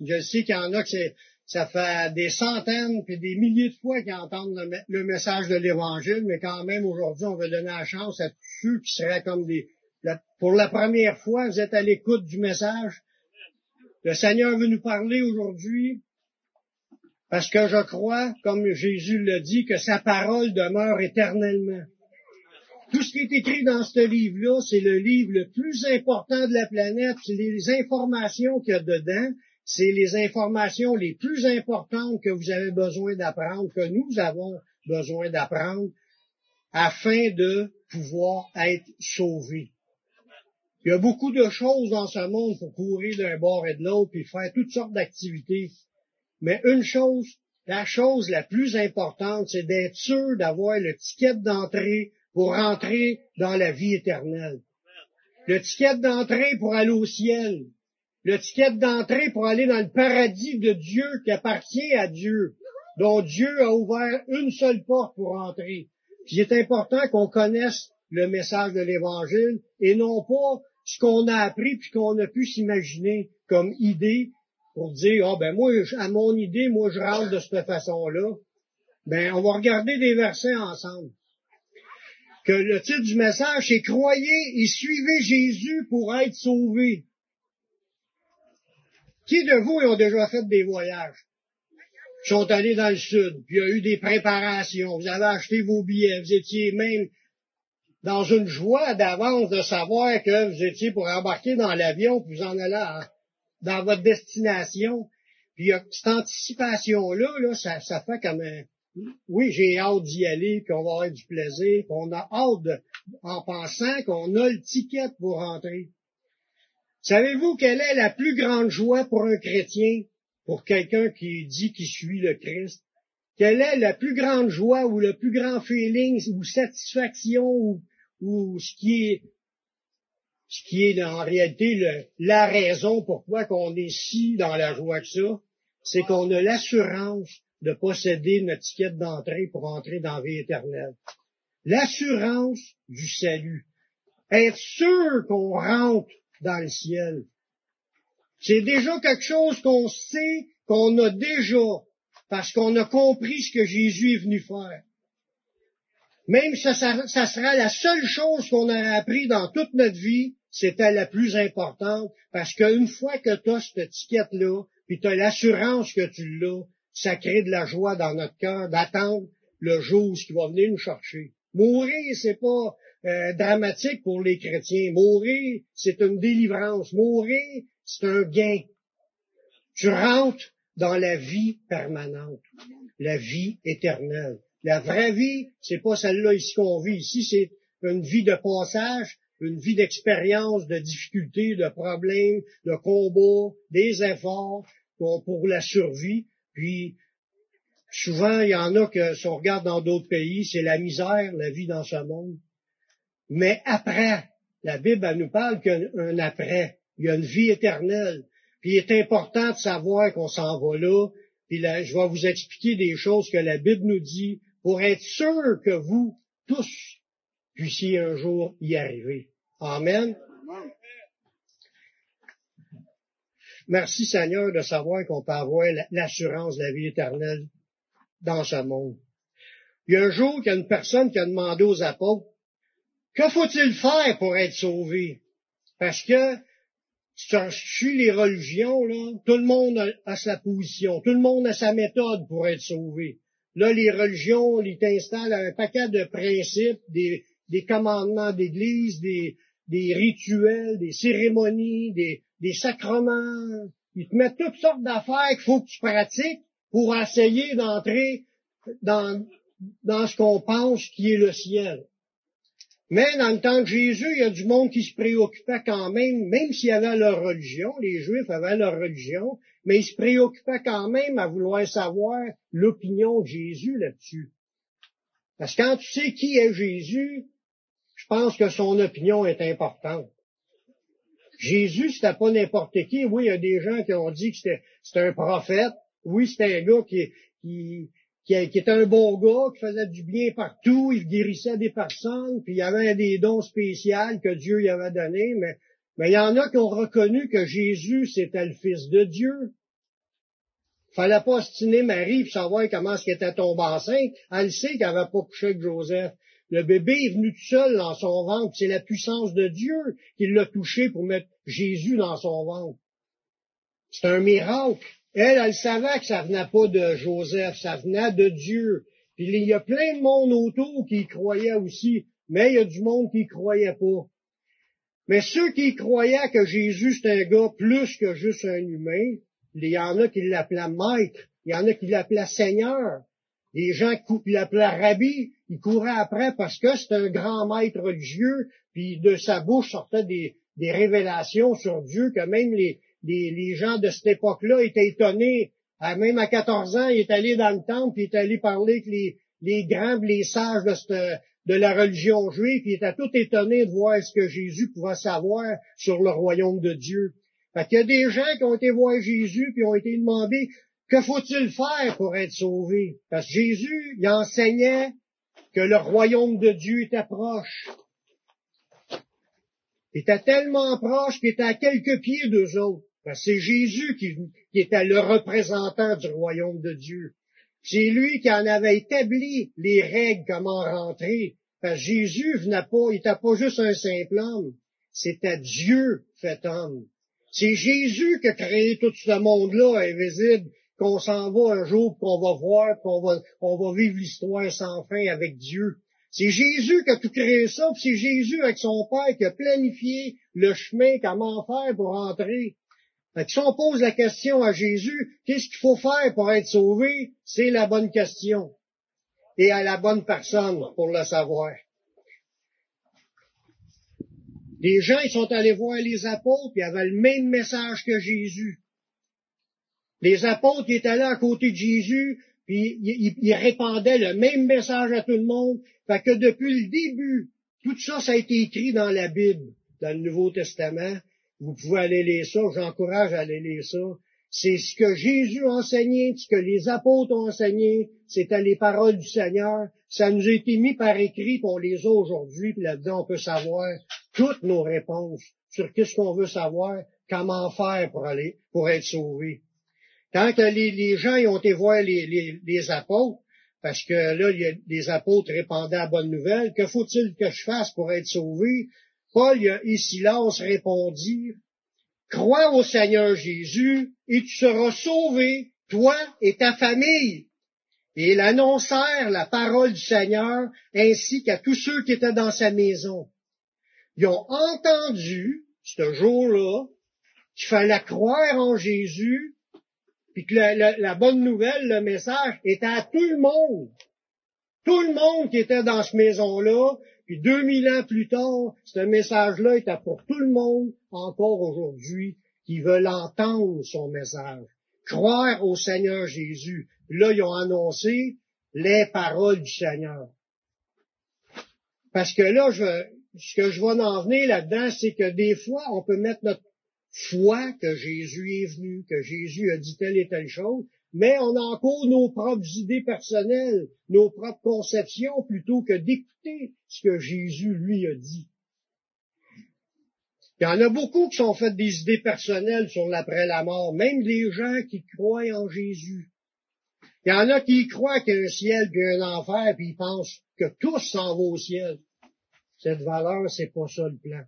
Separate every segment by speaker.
Speaker 1: Je sais qu'il y en a que ça fait des centaines puis des milliers de fois qu'ils entendent le, message de l'Évangile, mais quand même aujourd'hui, on veut donner la chance à tous ceux qui seraient comme des... pour la première fois, vous êtes à l'écoute du message. Le Seigneur veut nous parler aujourd'hui parce que je crois, comme Jésus le dit, que sa parole demeure éternellement. Tout ce qui est écrit dans ce livre-là, c'est le livre le plus important de la planète, c'est les informations qu'il y a dedans, c'est les informations les plus importantes que vous avez besoin d'apprendre, que nous avons besoin d'apprendre, afin de pouvoir être sauvés. Il y a beaucoup de choses dans ce monde pour courir d'un bord et de l'autre, puis faire toutes sortes d'activités. Mais une chose, la chose la plus importante, c'est d'être sûr d'avoir le ticket d'entrée pour rentrer dans la vie éternelle. Le ticket d'entrée pour aller au ciel. Le ticket d'entrée pour aller dans le paradis de Dieu qui appartient à Dieu, dont Dieu a ouvert une seule porte pour entrer. il est important qu'on connaisse le message de l'Évangile et non pas ce qu'on a appris puis qu'on a pu s'imaginer comme idée pour dire, ah ben moi, à mon idée, moi je rentre de cette façon-là. Ben, on va regarder des versets ensemble que le titre du message, c'est Croyez et suivez Jésus pour être sauvés. Qui de vous ont déjà fait des voyages? Ils sont allés dans le sud, puis il y a eu des préparations, vous avez acheté vos billets, vous étiez même dans une joie d'avance de savoir que vous étiez pour embarquer dans l'avion, puis vous en allez dans votre destination. Puis cette anticipation-là, là, ça, fait comme un, oui, j'ai hâte d'y aller, qu'on va avoir du plaisir, qu'on a hâte en pensant qu'on a le ticket pour rentrer. Savez-vous quelle est la plus grande joie pour un chrétien, pour quelqu'un qui dit qu'il suit le Christ? Quelle est la plus grande joie ou le plus grand feeling ou satisfaction ou, ce qui est ce qui est en réalité la raison pourquoi qu'on est si dans la joie que ça, c'est qu'on a l'assurance de posséder notre ticket d'entrée pour entrer dans la vie éternelle. L'assurance du salut. Être sûr qu'on rentre dans le ciel. C'est déjà quelque chose qu'on sait, qu'on a déjà, parce qu'on a compris ce que Jésus est venu faire. Même ça, ça, ça sera la seule chose qu'on a appris dans toute notre vie, c'était la plus importante, parce qu'une fois que tu as cette étiquette-là, puis tu as l'assurance que tu l'as, ça crée de la joie dans notre cœur d'attendre le jour où il va venir nous chercher. Mourir, c'est pas euh, dramatique pour les chrétiens. Mourir, c'est une délivrance. Mourir, c'est un gain. Tu rentres dans la vie permanente, la vie éternelle. La vraie vie, c'est pas celle-là ici qu'on vit. Ici, c'est une vie de passage, une vie d'expérience, de difficultés, de problèmes, de combats, des efforts pour la survie. Puis, souvent, il y en a que, si on regarde dans d'autres pays, c'est la misère, la vie dans ce monde. Mais après, la Bible, nous parle qu'il y a un après. Il y a une vie éternelle. Puis il est important de savoir qu'on s'en va là. Puis là, je vais vous expliquer des choses que la Bible nous dit pour être sûr que vous, tous, puissiez un jour y arriver. Amen. Merci Seigneur de savoir qu'on peut avoir l'assurance de la vie éternelle dans ce monde. Il y a un jour qu'il y a une personne qui a demandé aux apôtres, que faut-il faire pour être sauvé? Parce que suis les religions, là, tout le monde a, sa position, tout le monde a sa méthode pour être sauvé. Là, les religions, ils t'installent un paquet de principes, des, commandements d'église, des, rituels, des cérémonies, des, des sacrements. Ils te mettent toutes sortes d'affaires qu'il faut que tu pratiques pour essayer d'entrer dans, dans ce qu'on pense qui est le ciel. Mais dans le temps de Jésus, il y a du monde qui se préoccupait quand même, même s'il y avait leur religion, les Juifs avaient leur religion, mais ils se préoccupaient quand même à vouloir savoir l'opinion de Jésus là-dessus. Parce que quand tu sais qui est Jésus, je pense que son opinion est importante. Jésus, c'était pas n'importe qui. Oui, il y a des gens qui ont dit que c'était un prophète. Oui, c'était un gars qui, qui, qui, était un bon gars, qui faisait du bien partout, il guérissait des personnes, puis il y avait des dons spéciaux que Dieu lui avait donnés, mais, il y en a qui ont reconnu que Jésus, c'était le Fils de Dieu. Fallait pas ostiner Marie pour savoir comment est-ce qu'elle était tombée enceinte. Elle sait qu'elle n'avait pas couché avec Joseph. Le bébé est venu tout seul dans son ventre. C'est la puissance de Dieu qui l'a touché pour mettre Jésus dans son ventre. C'est un miracle. Elle, elle savait que ça venait pas de Joseph, ça venait de Dieu. Puis il y a plein de monde autour qui croyait aussi, mais il y a du monde qui croyait pas. Mais ceux qui croyaient que Jésus c'est un gars plus que juste un humain, il y en a qui l'appelaient maître, il y en a qui l'appelaient seigneur. Les gens qui l'appelaient rabbi, ils couraient après parce que c'est un grand maître religieux, puis de sa bouche sortaient des, révélations sur Dieu que même les, les, gens de cette époque-là étaient étonnés. même à 14 ans, il est allé dans le temple, puis il est allé parler avec les, grands, les sages de, de la religion juive, puis il était tout étonné de voir ce que Jésus pouvait savoir sur le royaume de Dieu. Fait qu'il y a des gens qui ont été voir Jésus puis ont été demandés que faut-il faire pour être sauvé? Parce que Jésus, il enseignait que le royaume de Dieu était proche. Il était tellement proche qu'il était à quelques pieds d'eux autres. C'est Jésus qui, qui, était le représentant du royaume de Dieu. C'est lui qui en avait établi les règles comment rentrer. Parce que Jésus venait pas, il n'était pas juste un simple homme. C'était Dieu fait homme. C'est Jésus qui a créé tout ce monde-là invisible, qu'on s'en va un jour, qu'on va voir, qu'on va, on va vivre l'histoire sans fin avec Dieu. C'est Jésus qui a tout créé ça, puis c'est Jésus avec son Père qui a planifié le chemin, comment faire pour entrer. Fait si on pose la question à Jésus, qu'est-ce qu'il faut faire pour être sauvé? C'est la bonne question. Et à la bonne personne pour le savoir. Les gens, ils sont allés voir les apôtres, puis avaient le même message que Jésus. Les apôtres, étaient là à côté de Jésus, puis ils, répandaient le même message à tout le monde. Fait que depuis le début, tout ça, ça a été écrit dans la Bible, dans le Nouveau Testament. Vous pouvez aller lire ça, j'encourage à aller lire ça. C'est ce que Jésus a enseigné, ce que les apôtres ont enseigné, c'était les paroles du Seigneur. Ça nous a été mis par écrit, on les a aujourd'hui, puis là-dedans, on peut savoir toutes nos réponses sur qu'est-ce qu'on veut savoir, comment faire pour aller, pour être sauvé. Quand les, gens ont été voir les, apôtres, parce que là, les apôtres répandaient la bonne nouvelle, que faut-il que je fasse pour être sauvé? Paul et Silas répondirent, crois au Seigneur Jésus et tu seras sauvé, toi et ta famille. Et ils annoncèrent la parole du Seigneur ainsi qu'à tous ceux qui étaient dans sa maison ils ont entendu, ce jour-là, qu'il fallait croire en Jésus, puis que la, bonne nouvelle, le message, était à tout le monde. Tout le monde qui était dans cette maison-là, puis 2000 ans plus tard, ce message-là était pour tout le monde, encore aujourd'hui, qui veulent entendre son message. Croire au Seigneur Jésus. là, ils ont annoncé les paroles du Seigneur. Parce que là, je, ce que je vais en venir là-dedans, c'est que des fois, on peut mettre notre foi que Jésus est venu, que Jésus a dit telle et telle chose, mais on a encore nos propres idées personnelles, nos propres conceptions, plutôt que d'écouter ce que Jésus lui a dit. Il y en a beaucoup qui sont faits des idées personnelles sur l'après la mort, même des gens qui croient en Jésus. Il y en a qui croient qu'il y a un ciel et un enfer, puis ils pensent que tous s'en vont au ciel. Cette valeur, c'est pas ça le plan.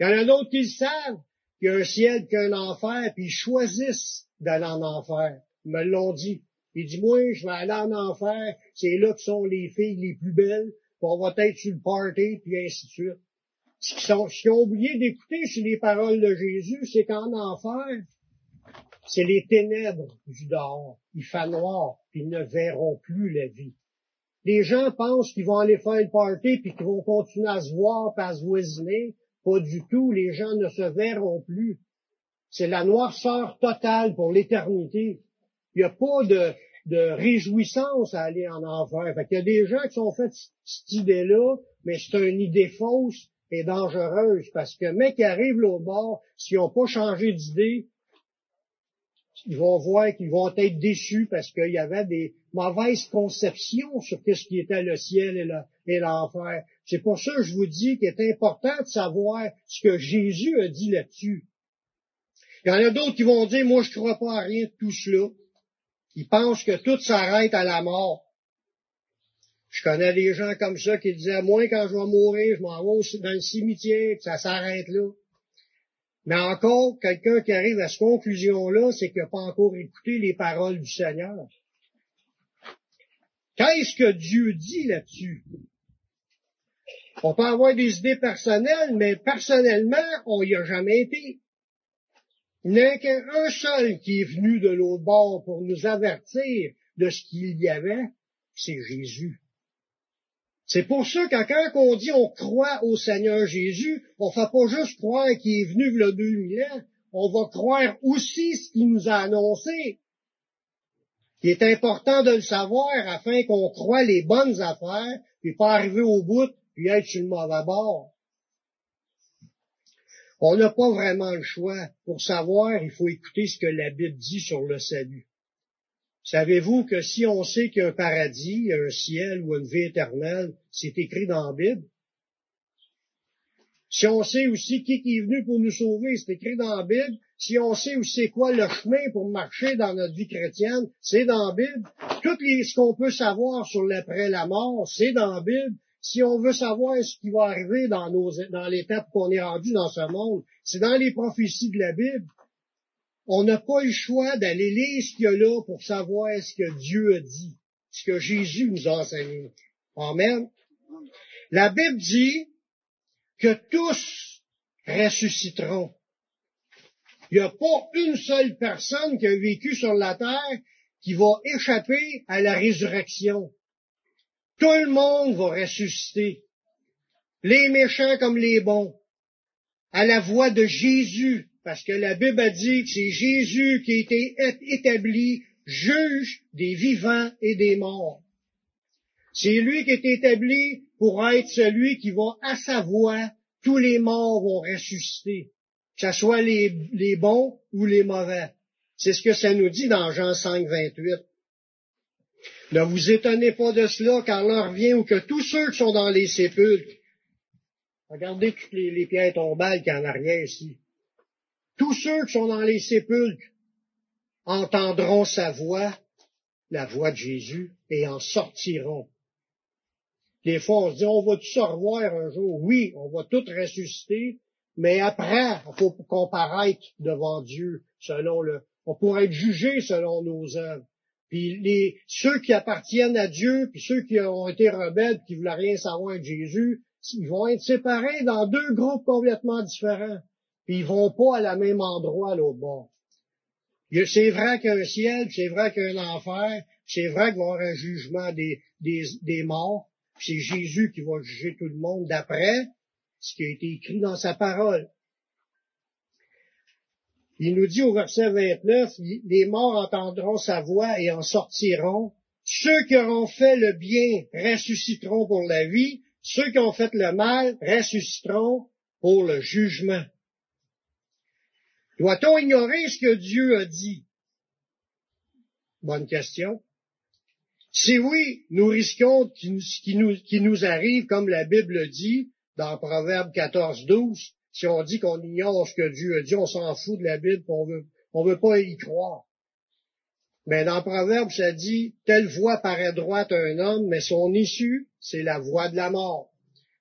Speaker 1: Il y en a d'autres qui savent, qu'il y a un ciel, qu'il y a un enfer, puis ils choisissent d'aller en enfer. Me l'ont dit. Ils disent, moi, je vais aller en enfer, c'est là que sont les filles les plus belles, puis on va être sur le party, puis ainsi de suite. Ce qu'ils, ont oublié d'écouter sur les paroles de Jésus, c'est qu'en enfer, c'est les ténèbres du dehors. Il fait noir, puis ils ne verront plus la vie les gens pensent qu'ils vont aller faire le party puis qu'ils vont continuer à se voir, pas à se voisiner. Pas du tout. Les gens ne se verront plus. C'est la noirceur totale pour l'éternité. Il n'y a pas de, de réjouissance à aller en enfer. Fait il y a des gens qui sont faits cette idée-là, mais c'est une idée fausse et dangereuse parce que mec qui arrive l'autre bord, s'ils n'ont pas changé d'idée, ils vont voir qu'ils vont être déçus parce qu'il y avait des mauvaises conceptions sur ce qui était le ciel et l'enfer. C'est pour ça que je vous dis qu'il est important de savoir ce que Jésus a dit là-dessus. Il y en a d'autres qui vont dire, moi je ne crois pas à rien de tout cela. Ils pensent que tout s'arrête à la mort. Je connais des gens comme ça qui disaient, moi, quand je vais mourir, je m'en vais dans le cimetière, puis ça s'arrête là. Mais encore, quelqu'un qui arrive à cette conclusion-là, c'est qu'il n'a pas encore écouté les paroles du Seigneur. Qu'est-ce que Dieu dit là-dessus? On peut avoir des idées personnelles, mais personnellement, on n'y a jamais été. Il n'y a qu'un seul qui est venu de l'autre bord pour nous avertir de ce qu'il y avait, c'est Jésus. C'est pour ça que quand on dit on croit au Seigneur Jésus, on ne fait pas juste croire qu'il est venu le 2000 ans, on va croire aussi ce qu'il nous a annoncé. Il est important de le savoir afin qu'on croit les bonnes affaires, puis pas arriver au bout, puis être sur le mauvais bord. On n'a pas vraiment le choix. Pour savoir, il faut écouter ce que la Bible dit sur le salut. Savez-vous que si on sait qu'il y a un paradis, un ciel ou une vie éternelle, c'est écrit dans la Bible? Si on sait aussi qui est venu pour nous sauver, c'est écrit dans la Bible. Si on sait aussi quoi le chemin pour marcher dans notre vie chrétienne, c'est dans la Bible. Tout ce qu'on peut savoir sur l'après la mort, c'est dans la Bible. Si on veut savoir ce qui va arriver dans, nos, dans l'étape qu'on est rendu dans ce monde, c'est dans les prophéties de la Bible. On n'a pas le choix d'aller lire ce qu'il y a là pour savoir ce que Dieu a dit, ce que Jésus nous a enseigné. Amen. La Bible dit que tous ressusciteront. Il n'y a pas une seule personne qui a vécu sur la terre qui va échapper à la résurrection. Tout le monde va ressusciter. Les méchants comme les bons. À la voix de Jésus parce que la Bible a dit que c'est Jésus qui a été établi juge des vivants et des morts. C'est lui qui est établi pour être celui qui va, à sa voix, tous les morts vont ressusciter, que ce soit les, les bons ou les mauvais. C'est ce que ça nous dit dans Jean 5, 28. Ne vous étonnez pas de cela, car l'heure vient où que tous ceux qui sont dans les sépulcres, regardez toutes les, pierres tombales qu'il y a en ici, tous ceux qui sont dans les sépulcres entendront sa voix, la voix de Jésus, et en sortiront. Des fois, on se dit, on va tous se revoir un jour? Oui, on va tous ressusciter, mais après, il faut comparaître devant Dieu selon le, on pourrait être jugé selon nos œuvres. Les, ceux qui appartiennent à Dieu, puis ceux qui ont été rebelles, qui voulaient rien savoir de Jésus, ils vont être séparés dans deux groupes complètement différents puis ils vont pas à la même endroit à l'autre bord. C'est vrai qu'il y a un ciel, c'est vrai qu'il y a un enfer, c'est vrai qu'il va y avoir un jugement des, des, des morts, c'est Jésus qui va juger tout le monde d'après ce qui a été écrit dans sa parole. Il nous dit au verset 29, les morts entendront sa voix et en sortiront. Ceux qui auront fait le bien ressusciteront pour la vie. Ceux qui ont fait le mal ressusciteront pour le jugement. Doit-on ignorer ce que Dieu a dit? Bonne question. Si oui, nous risquons qu'il nous, nous, arrive, comme la Bible dit, dans Proverbe 14, 12, si on dit qu'on ignore ce que Dieu a dit, on s'en fout de la Bible, on veut, veut pas y croire. Mais dans Proverbe, ça dit, telle voix paraît droite à un homme, mais son issue, c'est la voix de la mort.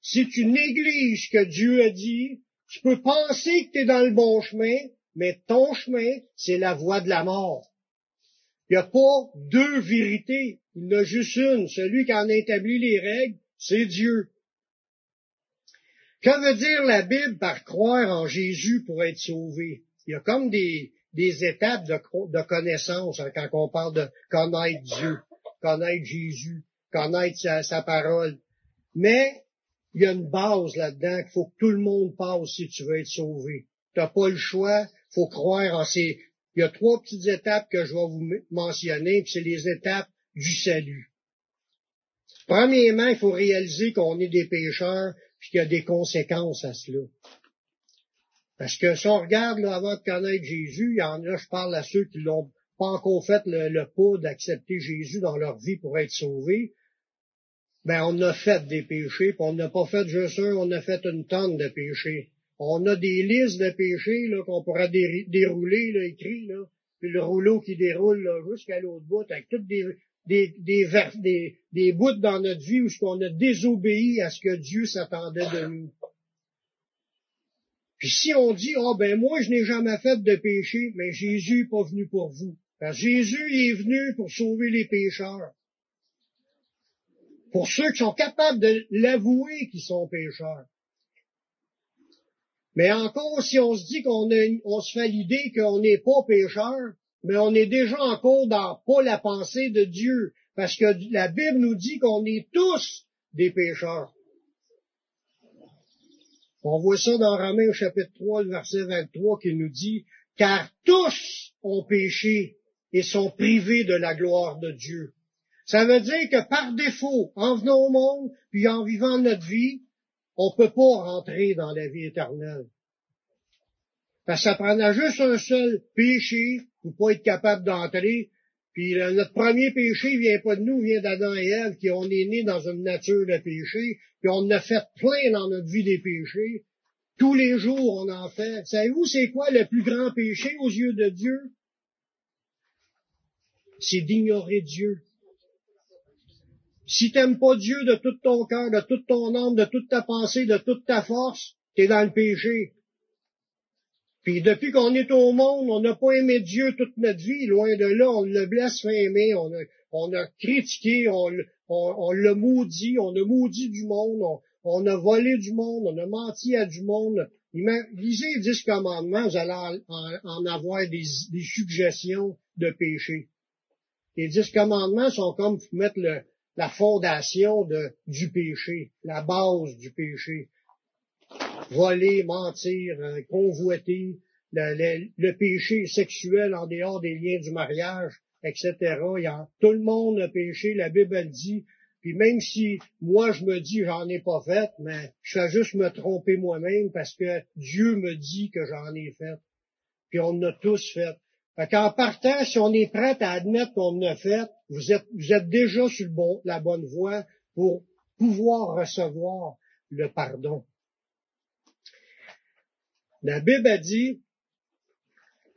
Speaker 1: Si tu négliges ce que Dieu a dit, tu peux penser que tu es dans le bon chemin, mais ton chemin, c'est la voie de la mort. Il n'y a pas deux vérités, il y en a juste une. Celui qui en a établi les règles, c'est Dieu. Que veut dire la Bible par croire en Jésus pour être sauvé? Il y a comme des, des étapes de, connaissance hein, quand on parle de connaître Dieu, connaître Jésus, connaître sa, sa parole. Mais il y a une base là-dedans qu'il faut que tout le monde passe si tu veux être sauvé. Tu n'as pas le choix, faut croire en ces... Il y a trois petites étapes que je vais vous mentionner, puis c'est les étapes du salut. Premièrement, il faut réaliser qu'on est des pécheurs, puis qu'il y a des conséquences à cela. Parce que si on regarde là, avant de connaître Jésus, il y en a, je parle à ceux qui l'ont pas encore fait le, le pas d'accepter Jésus dans leur vie pour être sauvés, ben on a fait des péchés, puis on n'a pas fait juste un, on a fait une tonne de péchés. On a des listes de péchés là, qu'on pourra dérouler, là, écrits, là. puis le rouleau qui déroule jusqu'à l'autre bout, avec toutes des, des, des, bouts dans notre vie où on a désobéi à ce que Dieu s'attendait de nous. Puis si on dit, oh ben moi je n'ai jamais fait de péché, mais Jésus n'est pas venu pour vous. Parce Jésus est venu pour sauver les pécheurs. Pour ceux qui sont capables de l'avouer qu'ils sont pécheurs. Mais encore, si on se dit qu'on on se fait l'idée qu'on n'est pas pécheur, mais on est déjà encore dans pas la pensée de Dieu, parce que la Bible nous dit qu'on est tous des pécheurs. On voit ça dans Romains au chapitre 3, le verset 23, qui nous dit, car tous ont péché et sont privés de la gloire de Dieu. Ça veut dire que par défaut, en venant au monde, puis en vivant notre vie, on ne peut pas rentrer dans la vie éternelle. Parce que ça juste un seul péché pour pas être capable d'entrer. Puis notre premier péché vient pas de nous, vient d'Adam et Ève, qui on est nés dans une nature de péché, puis on a fait plein dans notre vie des péchés. Tous les jours, on en fait. Savez-vous, c'est quoi le plus grand péché aux yeux de Dieu? C'est d'ignorer Dieu. Si t'aimes pas Dieu de tout ton cœur, de toute ton âme, de toute ta pensée, de toute ta force, t'es dans le péché. Puis depuis qu'on est au monde, on n'a pas aimé Dieu toute notre vie. Loin de là, on l'a blasphémé, on a, on a critiqué, on, l'a maudit, on a maudit du monde, on, a volé du monde, on a menti à du monde. Lisez les dix commandements, vous allez en, avoir des, suggestions de péché. Les dix commandements sont comme pour mettre la fondation du péché, la base du péché voler, mentir, euh, convoiter, le, péché sexuel en dehors des liens du mariage, etc. Il y a, tout le monde a péché, la Bible dit, puis même si moi je me dis j'en ai pas fait, mais je fais juste me tromper moi-même parce que Dieu me dit que j'en ai fait. Puis on en a tous fait. Fait qu'en partant, si on est prêt à admettre qu'on en a fait, vous êtes, vous êtes déjà sur le bon, la bonne voie pour pouvoir recevoir le pardon. La Bible a dit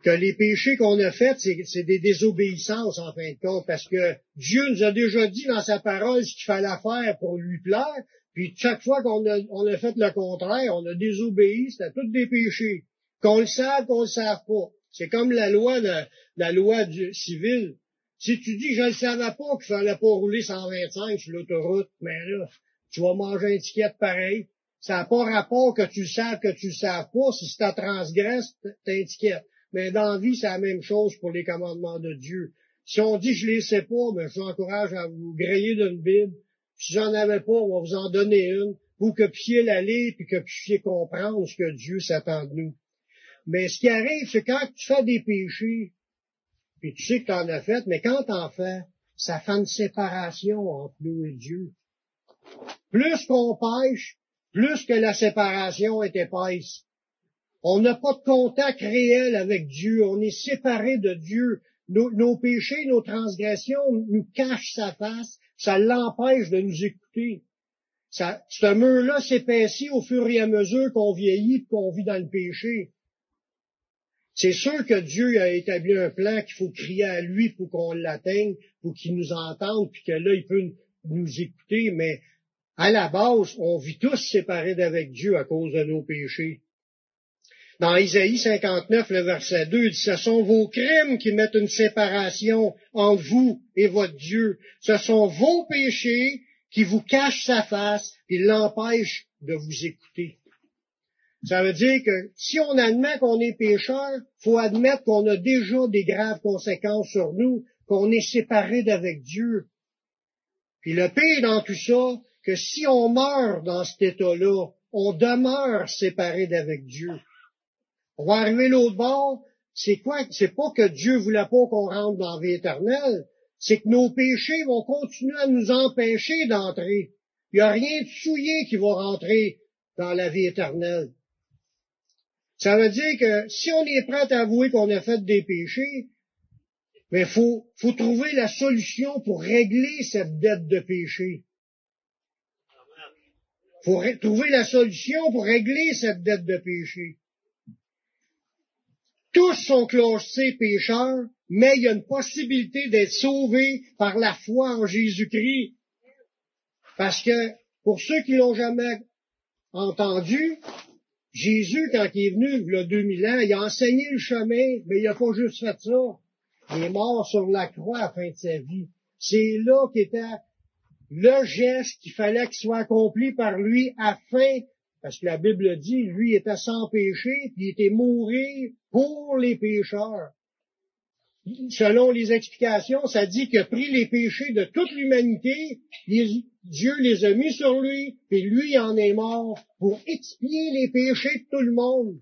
Speaker 1: que les péchés qu'on a faits, c'est des désobéissances en fin de compte, parce que Dieu nous a déjà dit dans sa parole ce qu'il fallait faire pour lui plaire, puis chaque fois qu'on a, on a fait le contraire, on a désobéi, c'était tous des péchés. Qu'on le sache, qu'on le sache pas. C'est comme la loi de, la loi du, civile. Si tu dis je ne savais pas qu'il fallait pas rouler 125 sur l'autoroute, mais là, tu vas manger un ticket pareil. Ça n'a pas rapport que tu saches que tu ne saves pas. Si ça transgresse, t'inquiète. Mais dans la vie, c'est la même chose pour les commandements de Dieu. Si on dit je les sais pas, mais je vous encourage à vous griller d'une Bible. Si j'en avais pas, on va vous en donner une pour que vous puissiez la lire et que vous puissiez comprendre ce que Dieu s'attend de nous. Mais ce qui arrive, c'est quand tu fais des péchés, puis tu sais que tu en as fait, mais quand tu en fais, ça fait une séparation entre nous et Dieu. Plus qu'on pêche, plus que la séparation est épaisse. On n'a pas de contact réel avec Dieu, on est séparé de Dieu. Nos, péchés, nos transgressions nous cachent sa face, ça l'empêche de nous écouter. Ça, ce mur-là s'épaissit au fur et à mesure qu'on vieillit et qu'on vit dans le péché. C'est sûr que Dieu a établi un plan qu'il faut crier à lui pour qu'on l'atteigne, pour qu'il nous entende, puis que là, il peut nous écouter, mais à la base, on vit tous séparés d'avec Dieu à cause de nos péchés. Dans Isaïe 59, le verset 2, il dit, ce sont vos crimes qui mettent une séparation entre vous et votre Dieu. Ce sont vos péchés qui vous cachent sa face et l'empêchent de vous écouter. Ça veut dire que si on admet qu'on est pécheur, faut admettre qu'on a déjà des graves conséquences sur nous, qu'on est séparé d'avec Dieu. Puis le pire dans tout ça, que si on meurt dans cet état-là, on demeure séparé d'avec Dieu. On va arriver l'autre bord, c'est quoi? C'est pas que Dieu voulait pas qu'on rentre dans la vie éternelle, c'est que nos péchés vont continuer à nous empêcher d'entrer. Il n'y a rien de souillé qui va rentrer dans la vie éternelle. Ça veut dire que si on est prêt à avouer qu'on a fait des péchés, mais faut, faut trouver la solution pour régler cette dette de péché pour trouver la solution pour régler cette dette de péché. Tous sont classés pécheurs, mais il y a une possibilité d'être sauvé par la foi en Jésus-Christ. Parce que pour ceux qui l'ont jamais entendu, Jésus, quand il est venu, il y a 2000 ans, il a enseigné le chemin, mais il a pas juste fait ça. Il est mort sur la croix à la fin de sa vie. C'est là qu'était le geste qu'il fallait qu'il soit accompli par lui afin, parce que la Bible dit, lui était sans péché, puis il était mourir pour les pécheurs. Selon les explications, ça dit a pris les péchés de toute l'humanité, Dieu les a mis sur lui, et lui en est mort pour expier les péchés de tout le monde.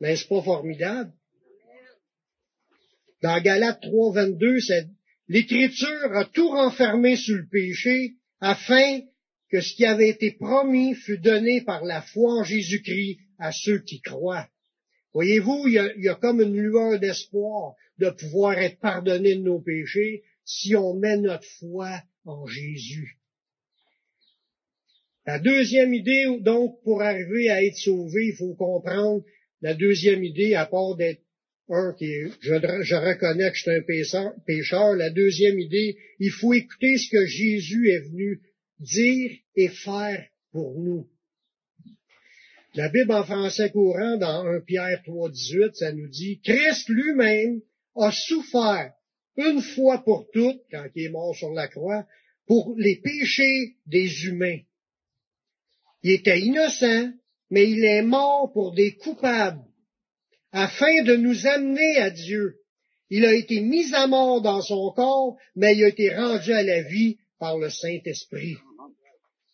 Speaker 1: N'est-ce pas formidable? Dans Galates 3, 22, l'Écriture a tout renfermé sur le péché afin que ce qui avait été promis fût donné par la foi en Jésus-Christ à ceux qui croient. Voyez-vous, il il y a comme une lueur d'espoir de pouvoir être pardonné de nos péchés si on met notre foi en Jésus. La deuxième idée, donc, pour arriver à être sauvé, il faut comprendre la deuxième idée, à part d'être un je, reconnais que je suis un pécheur, la deuxième idée, il faut écouter ce que Jésus est venu dire et faire pour nous. La Bible en français courant, dans 1 Pierre 3, 18, ça nous dit, Christ lui-même a souffert une fois pour toutes, quand il est mort sur la croix, pour les péchés des humains. Il était innocent, mais il est mort pour des coupables, afin de nous amener à Dieu. Il a été mis à mort dans son corps, mais il a été rendu à la vie par le Saint-Esprit.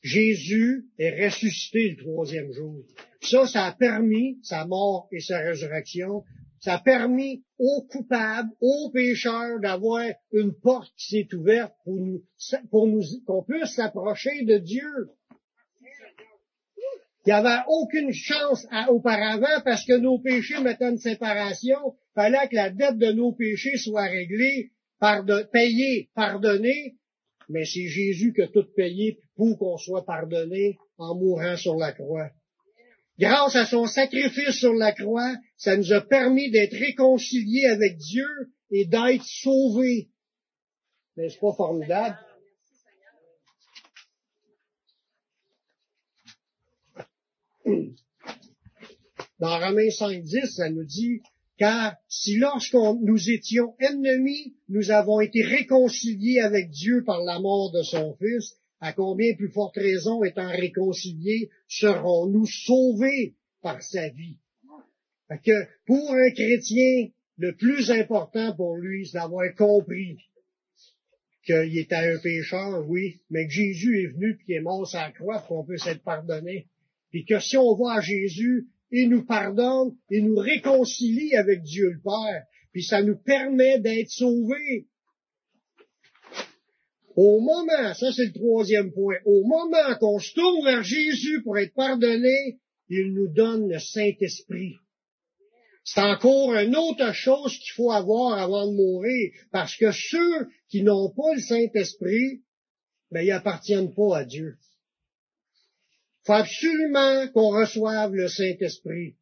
Speaker 1: Jésus est ressuscité le troisième jour. Ça, ça a permis, sa mort et sa résurrection, ça a permis aux coupables, aux pécheurs d'avoir une porte qui s'est ouverte pour nous, pour nous, qu'on puisse s'approcher de Dieu. Il n'y avait aucune chance auparavant parce que nos péchés mettaient une séparation. Il fallait que la dette de nos péchés soit réglée, payée, pardonnée. Mais c'est Jésus qui a tout payé pour qu'on soit pardonné en mourant sur la croix. Grâce à son sacrifice sur la croix, ça nous a permis d'être réconciliés avec Dieu et d'être sauvés. N'est-ce pas formidable? Dans Romains 5.10, ça nous dit, car si lorsqu'on nous étions ennemis, nous avons été réconciliés avec Dieu par la mort de son Fils, à combien plus forte raison, étant réconciliés, serons-nous sauvés par sa vie? que pour un chrétien, le plus important pour lui, c'est d'avoir compris qu'il était un pécheur, oui, mais que Jésus est venu et est mort sur la croix pour qu'on puisse être pardonné. Puis que si on voit Jésus, il nous pardonne, il nous réconcilie avec Dieu le Père, puis ça nous permet d'être sauvés. Au moment, ça c'est le troisième point, au moment qu'on se tourne vers Jésus pour être pardonné, il nous donne le Saint-Esprit. C'est encore une autre chose qu'il faut avoir avant de mourir, parce que ceux qui n'ont pas le Saint-Esprit, ben, ils appartiennent pas à Dieu. Faut absolument qu'on reçoive le Saint-Esprit.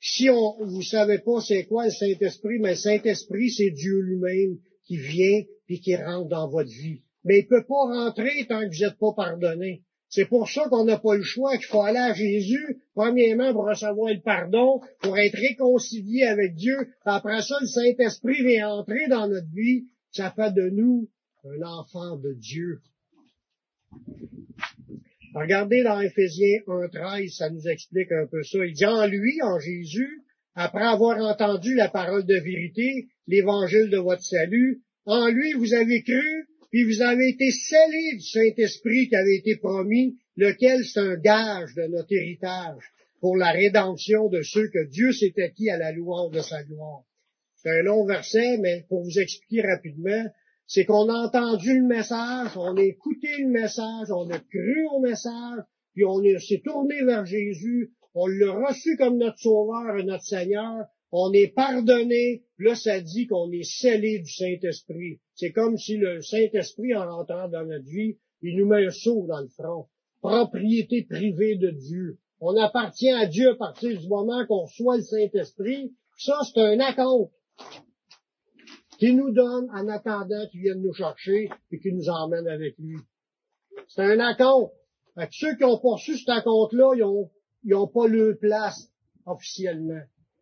Speaker 1: Si on, vous savez pas c'est quoi le Saint-Esprit, mais le Saint-Esprit, c'est Dieu lui-même qui vient puis qui rentre dans votre vie mais il peut pas rentrer tant que vous n'êtes pas pardonné. C'est pour ça qu'on n'a pas le choix, qu'il faut aller à Jésus, premièrement pour recevoir le pardon, pour être réconcilié avec Dieu. Après ça, le Saint-Esprit vient entrer dans notre vie. Ça fait de nous un enfant de Dieu. Regardez dans Ephésiens 1.13, ça nous explique un peu ça. Il dit en lui, en Jésus, après avoir entendu la parole de vérité, l'évangile de votre salut, en lui vous avez cru, puis vous avez été scellés du Saint-Esprit qui avait été promis, lequel c'est un gage de notre héritage pour la rédemption de ceux que Dieu s'est acquis à la louange de sa gloire. C'est un long verset, mais pour vous expliquer rapidement, c'est qu'on a entendu le message, on a écouté le message, on a cru au message, puis on s'est tourné vers Jésus, on l'a reçu comme notre Sauveur et notre Seigneur, on est pardonné, là ça dit qu'on est scellé du Saint-Esprit. C'est comme si le Saint-Esprit, en rentrant dans notre vie, il nous met un saut dans le front. Propriété privée de Dieu. On appartient à Dieu à partir du moment qu'on reçoit le Saint-Esprit. Ça, c'est un acompte. Qu'il nous donne en attendant qu'il vienne nous chercher et qu'il nous emmène avec lui. C'est un acompte. ceux qui ont poursu cet acompte-là, ils ont, ils ont pas leur place officiellement.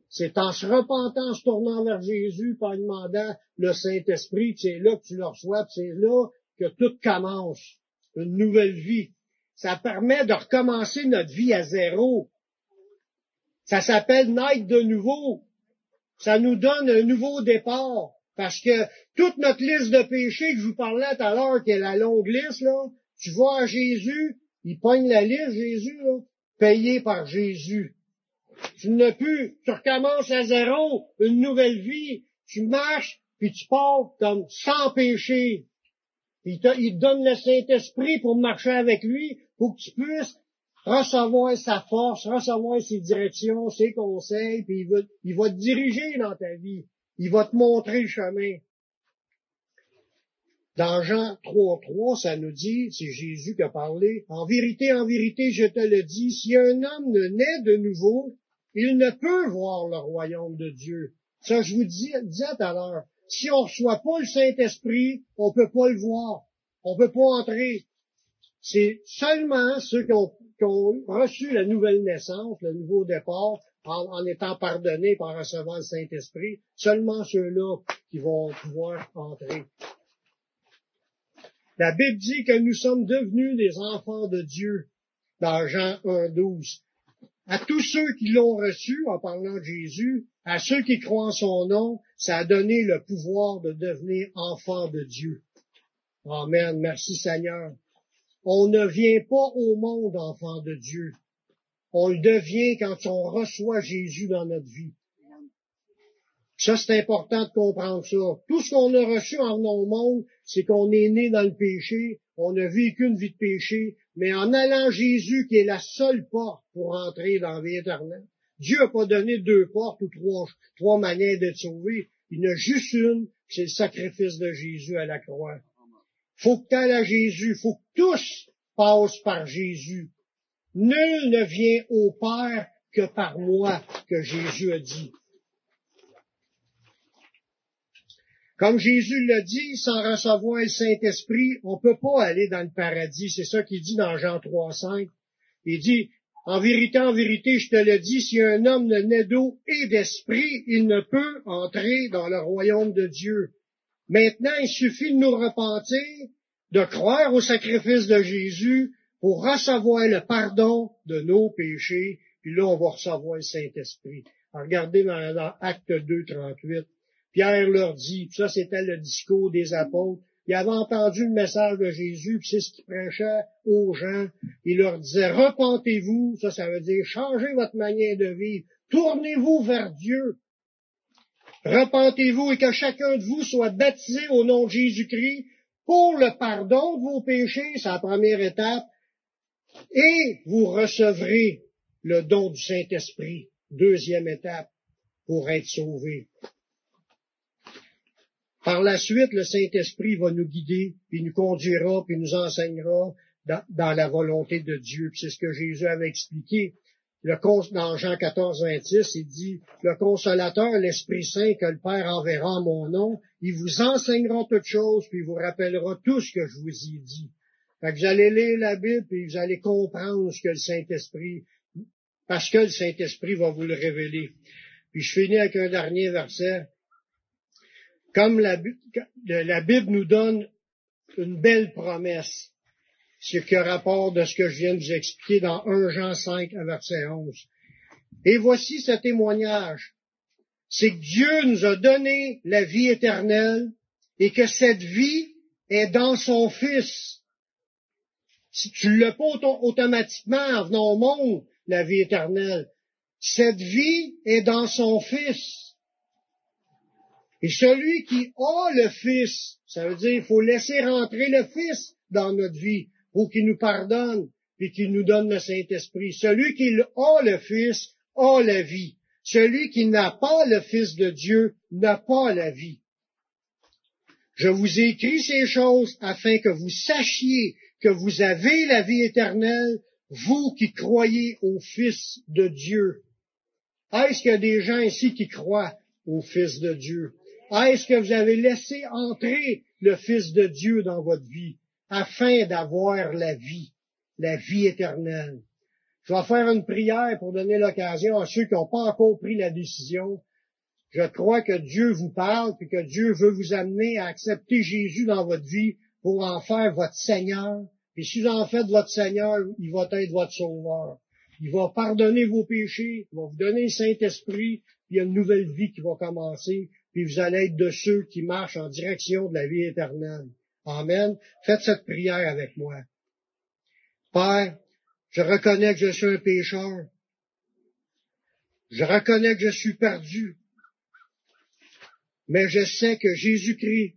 Speaker 1: C'est en se repentant, en se tournant vers Jésus, en demandant le Saint-Esprit, c'est là que tu le reçois, c'est là que tout commence. Une nouvelle vie. Ça permet de recommencer notre vie à zéro. Ça s'appelle naître de nouveau. Ça nous donne un nouveau départ. Parce que toute notre liste de péchés que je vous parlais tout à l'heure, qui est la longue liste, là, tu vois Jésus, il pogne la liste, Jésus, là, payé par Jésus. Tu n'as plus, tu recommences à zéro, une nouvelle vie, tu marches, puis tu pars comme sans péché. Il te, il donne le Saint-Esprit pour marcher avec lui, pour que tu puisses recevoir sa force, recevoir ses directions, ses conseils, puis il va te diriger dans ta vie. Il va te montrer le chemin. Dans Jean 3.3, ça nous dit, c'est Jésus qui a parlé, en vérité, en vérité, je te le dis, si un homme ne naît de nouveau, il ne peut voir le royaume de Dieu. Ça, je vous dis, disais tout à l'heure, si on reçoit pas le Saint-Esprit, on peut pas le voir. On peut pas entrer. C'est seulement ceux qui ont, reçu la nouvelle naissance, le nouveau départ, en, étant pardonnés par recevoir le Saint-Esprit, seulement ceux-là qui vont pouvoir entrer. La Bible dit que nous sommes devenus des enfants de Dieu dans Jean 1, 12 à tous ceux qui l'ont reçu en parlant de Jésus, à ceux qui croient en son nom, ça a donné le pouvoir de devenir enfant de Dieu. Amen. Merci Seigneur. On ne vient pas au monde enfant de Dieu. On le devient quand on reçoit Jésus dans notre vie. Ça, c'est important de comprendre ça. Tout ce qu'on a reçu en venant au monde, c'est qu'on est né dans le péché, on a vécu une vie de péché, mais en allant Jésus, qui est la seule porte pour entrer dans la vie éternelle, Dieu n'a pas donné deux portes ou trois, manières d'être sauvé. Il n'y a juste une, c'est le sacrifice de Jésus à la croix. Faut que tu à Jésus, faut que tous passent par Jésus. Nul ne vient au Père que par moi, que Jésus a dit. Comme Jésus l'a dit, sans recevoir le Saint-Esprit, on peut pas aller dans le paradis. C'est ça qu'il dit dans Jean 3.5. Il dit, en vérité, en vérité, je te le dis, si un homme ne naît d'eau et d'esprit, il ne peut entrer dans le royaume de Dieu. Maintenant, il suffit de nous repentir, de croire au sacrifice de Jésus pour recevoir le pardon de nos péchés, puis là, on va recevoir le Saint-Esprit. Regardez dans, dans Acte 2, 38. Pierre leur dit, ça c'était le discours des apôtres, il avait entendu le message de Jésus, puis c'est ce qu'il prêchait aux gens. Il leur disait, repentez-vous, ça, ça veut dire changez votre manière de vivre, tournez-vous vers Dieu. Repentez-vous et que chacun de vous soit baptisé au nom de Jésus-Christ pour le pardon de vos péchés, c'est la première étape, et vous recevrez le don du Saint-Esprit, deuxième étape, pour être sauvé. Par la suite, le Saint-Esprit va nous guider, puis nous conduira, puis nous enseignera dans, la volonté de Dieu. C'est ce que Jésus avait expliqué. Le, dans Jean 14, 26, il dit, le consolateur, l'Esprit Saint que le Père enverra en mon nom, il vous enseignera toutes choses, puis il vous rappellera tout ce que je vous ai dit. Fait que vous allez lire la Bible, puis vous allez comprendre ce que le Saint-Esprit, parce que le Saint-Esprit va vous le révéler. Puis je finis avec un dernier verset. Comme la, Bible nous donne une belle promesse, ce qui rapport de ce que je viens de vous expliquer dans 1 Jean 5, verset 11. Et voici ce témoignage. C'est que Dieu nous a donné la vie éternelle et que cette vie est dans son Fils. Tu l'as pas automatiquement en venant au monde, la vie éternelle. Cette vie est dans son Fils. Et celui qui a le Fils, ça veut dire qu'il faut laisser rentrer le Fils dans notre vie pour qu'il nous pardonne et qu'il nous donne le Saint-Esprit. Celui qui a le Fils a la vie. Celui qui n'a pas le Fils de Dieu n'a pas la vie. Je vous ai écrit ces choses afin que vous sachiez que vous avez la vie éternelle, vous qui croyez au Fils de Dieu. Est-ce qu'il y a des gens ici qui croient au Fils de Dieu? Est-ce que vous avez laissé entrer le Fils de Dieu dans votre vie afin d'avoir la vie, la vie éternelle? Je vais faire une prière pour donner l'occasion à ceux qui n'ont pas encore pris la décision. Je crois que Dieu vous parle et que Dieu veut vous amener à accepter Jésus dans votre vie pour en faire votre Seigneur. Et si vous en faites votre Seigneur, il va être votre Sauveur. Il va pardonner vos péchés, il va vous donner le Saint-Esprit, puis il y a une nouvelle vie qui va commencer, puis vous allez être de ceux qui marchent en direction de la vie éternelle. Amen. Faites cette prière avec moi. Père, je reconnais que je suis un pécheur. Je reconnais que je suis perdu. Mais je sais que Jésus-Christ,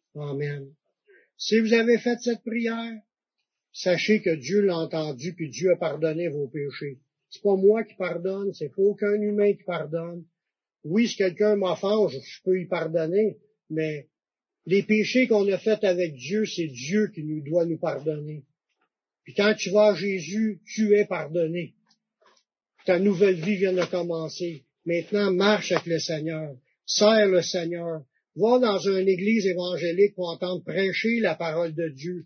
Speaker 1: Si vous avez fait cette prière, sachez que Dieu l'a entendu puis Dieu a pardonné vos péchés. C'est pas moi qui pardonne, c'est pas aucun humain qui pardonne. Oui, si quelqu'un m'offense, je peux y pardonner, mais les péchés qu'on a faits avec Dieu, c'est Dieu qui nous doit nous pardonner. Puis quand tu vas à Jésus, tu es pardonné. Ta nouvelle vie vient de commencer. Maintenant, marche avec le Seigneur. Sers le Seigneur. Va dans une église évangélique pour entendre prêcher la parole de Dieu.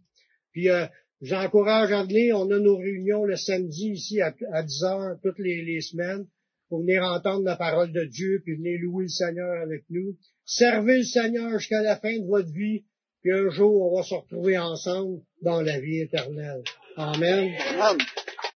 Speaker 1: Puis euh, j'encourage à venir. On a nos réunions le samedi ici à, 10 heures toutes les, semaines pour venir entendre la parole de Dieu puis venir louer le Seigneur avec nous. Servez le Seigneur jusqu'à la fin de votre vie. Puis un jour, on va se retrouver ensemble dans la vie éternelle. Amen. Amen.